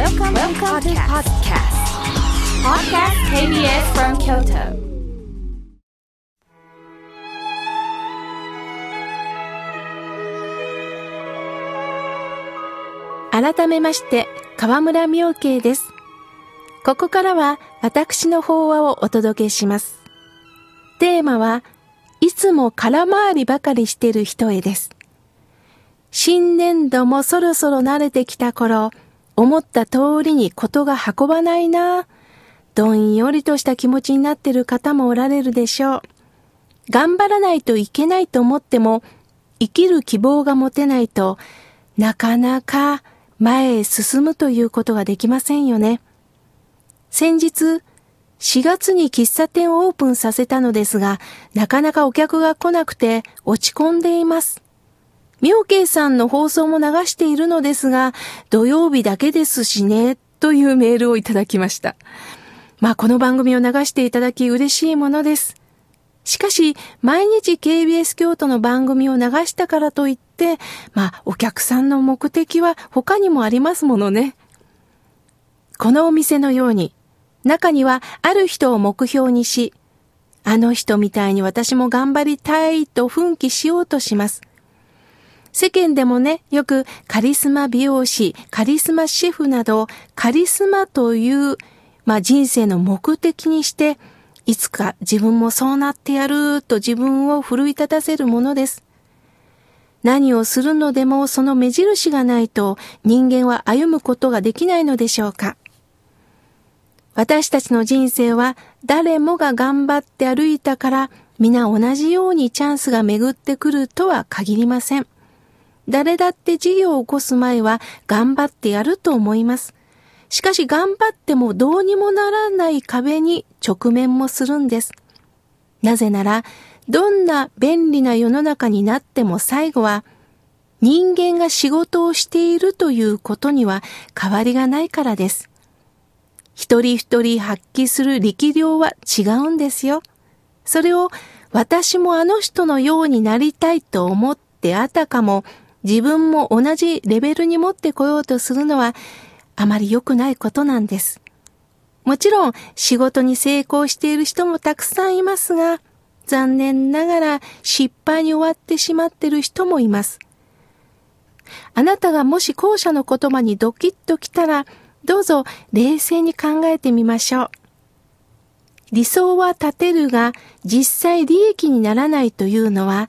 Welcome, Welcome to podcast. Podcast KBS from Kyoto. 改めまして、河村明慶です。ここからは私の法話をお届けします。テーマは、いつも空回りばかりしてる人へです。新年度もそろそろ慣れてきた頃、思った通りにことが運ばないなどんよりとした気持ちになってる方もおられるでしょう。頑張らないといけないと思っても、生きる希望が持てないとなかなか前へ進むということができませんよね。先日、4月に喫茶店をオープンさせたのですが、なかなかお客が来なくて落ち込んでいます。妙慶さんの放送も流しているのですが、土曜日だけですしね、というメールをいただきました。まあ、この番組を流していただき嬉しいものです。しかし、毎日 KBS 京都の番組を流したからといって、まあ、お客さんの目的は他にもありますものね。このお店のように、中にはある人を目標にし、あの人みたいに私も頑張りたいと奮起しようとします。世間でもね、よくカリスマ美容師、カリスマシェフなど、カリスマという、まあ、人生の目的にして、いつか自分もそうなってやると自分を奮い立たせるものです。何をするのでもその目印がないと人間は歩むことができないのでしょうか。私たちの人生は誰もが頑張って歩いたから皆同じようにチャンスが巡ってくるとは限りません。誰だって事業を起こす前は頑張ってやると思います。しかし頑張ってもどうにもならない壁に直面もするんです。なぜなら、どんな便利な世の中になっても最後は人間が仕事をしているということには変わりがないからです。一人一人発揮する力量は違うんですよ。それを私もあの人のようになりたいと思ってあたかも自分も同じレベルに持ってこようとするのはあまり良くないことなんです。もちろん仕事に成功している人もたくさんいますが、残念ながら失敗に終わってしまっている人もいます。あなたがもし後者の言葉にドキッときたら、どうぞ冷静に考えてみましょう。理想は立てるが実際利益にならないというのは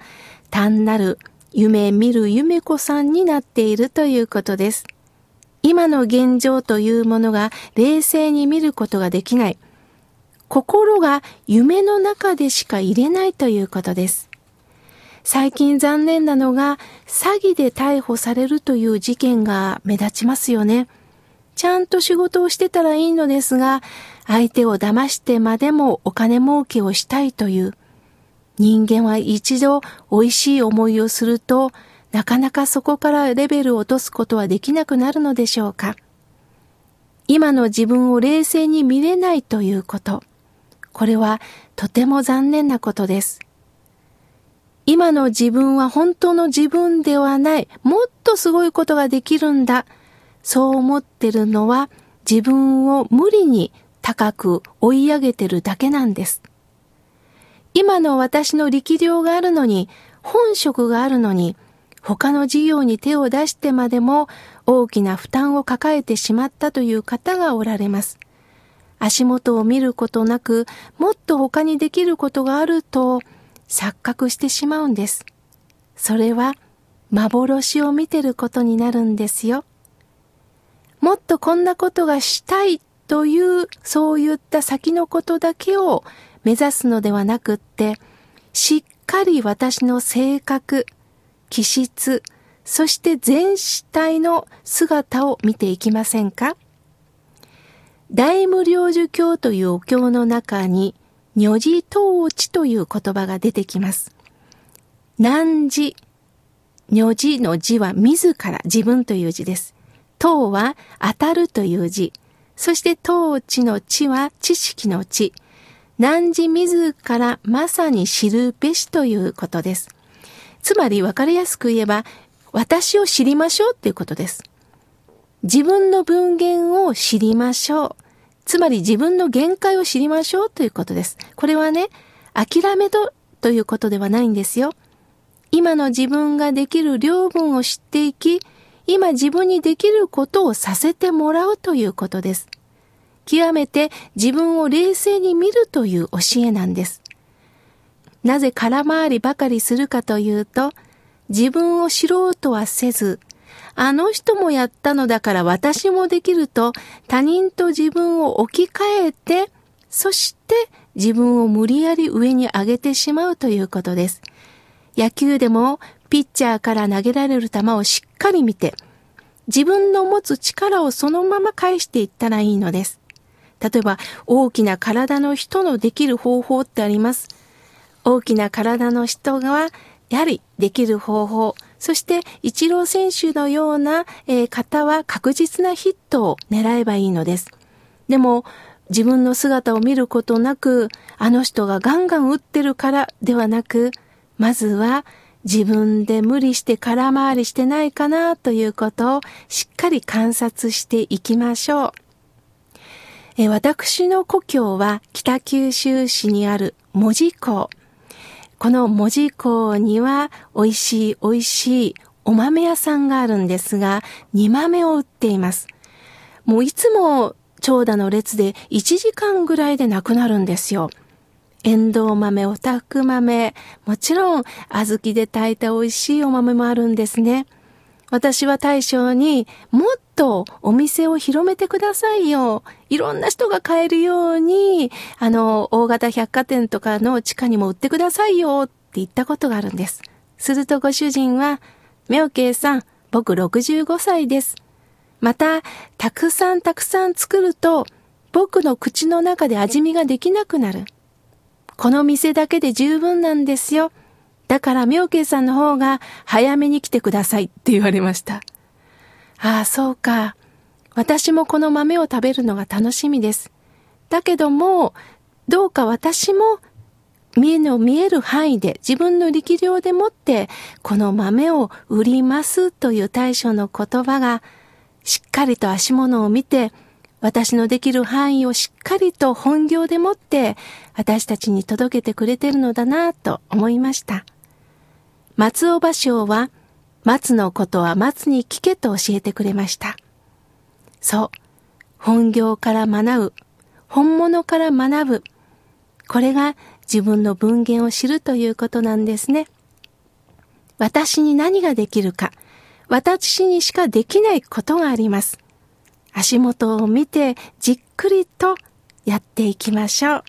単なる夢見る夢子さんになっているということです。今の現状というものが冷静に見ることができない。心が夢の中でしか入れないということです。最近残念なのが詐欺で逮捕されるという事件が目立ちますよね。ちゃんと仕事をしてたらいいのですが、相手を騙してまでもお金儲けをしたいという。人間は一度美味しい思いをするとなかなかそこからレベルを落とすことはできなくなるのでしょうか今の自分を冷静に見れないということ。これはとても残念なことです。今の自分は本当の自分ではない。もっとすごいことができるんだ。そう思ってるのは自分を無理に高く追い上げてるだけなんです。今の私の力量があるのに、本職があるのに、他の事業に手を出してまでも大きな負担を抱えてしまったという方がおられます。足元を見ることなく、もっと他にできることがあると錯覚してしまうんです。それは幻を見てることになるんですよ。もっとこんなことがしたいという、そういった先のことだけを目指すのではなくって、しっかり私の性格、気質、そして全体の姿を見ていきませんか？大無量寿経というお経の中に、如字統治という言葉が出てきます。何字、如字の字は自ら、自分という字です。統は当たるという字。そして統治の知は知識の知。何時自らまさに知るべしということです。つまり分かりやすく言えば、私を知りましょうっていうことです。自分の分限を知りましょう。つまり自分の限界を知りましょうということです。これはね、諦めとということではないんですよ。今の自分ができる量分を知っていき、今自分にできることをさせてもらうということです。極めて自分を冷静に見るという教えなんです。なぜ空回りばかりするかというと、自分を知ろうとはせず、あの人もやったのだから私もできると他人と自分を置き換えて、そして自分を無理やり上に上げてしまうということです。野球でもピッチャーから投げられる球をしっかり見て、自分の持つ力をそのまま返していったらいいのです。例えば、大きな体の人のできる方法ってあります。大きな体の人が、やはりできる方法、そして、イチロー選手のような、え、方は確実なヒットを狙えばいいのです。でも、自分の姿を見ることなく、あの人がガンガン打ってるからではなく、まずは自分で無理して空回りしてないかなということをしっかり観察していきましょう。え私の故郷は北九州市にある門司港。この文字港には美味しい美味しいお豆屋さんがあるんですが、煮豆を売っています。もういつも長蛇の列で1時間ぐらいでなくなるんですよ。エンドウ豆、オタフク豆、もちろん小豆で炊いた美味しいお豆もあるんですね。私は大将にもっとお店を広めてくださいよ。いろんな人が買えるように、あの、大型百貨店とかの地下にも売ってくださいよって言ったことがあるんです。するとご主人は、妙慶さん、僕65歳です。また、たくさんたくさん作ると、僕の口の中で味見ができなくなる。この店だけで十分なんですよ。だから妙慶さんの方が早めに来てくださいって言われました。ああ、そうか。私もこの豆を食べるのが楽しみです。だけども、どうか私も見えの見える範囲で自分の力量でもってこの豆を売りますという対処の言葉がしっかりと足物を見て私のできる範囲をしっかりと本業でもって私たちに届けてくれてるのだなと思いました。松尾芭蕉は、松のことは松に聞けと教えてくれました。そう。本業から学ぶ。本物から学ぶ。これが自分の文言を知るということなんですね。私に何ができるか。私にしかできないことがあります。足元を見てじっくりとやっていきましょう。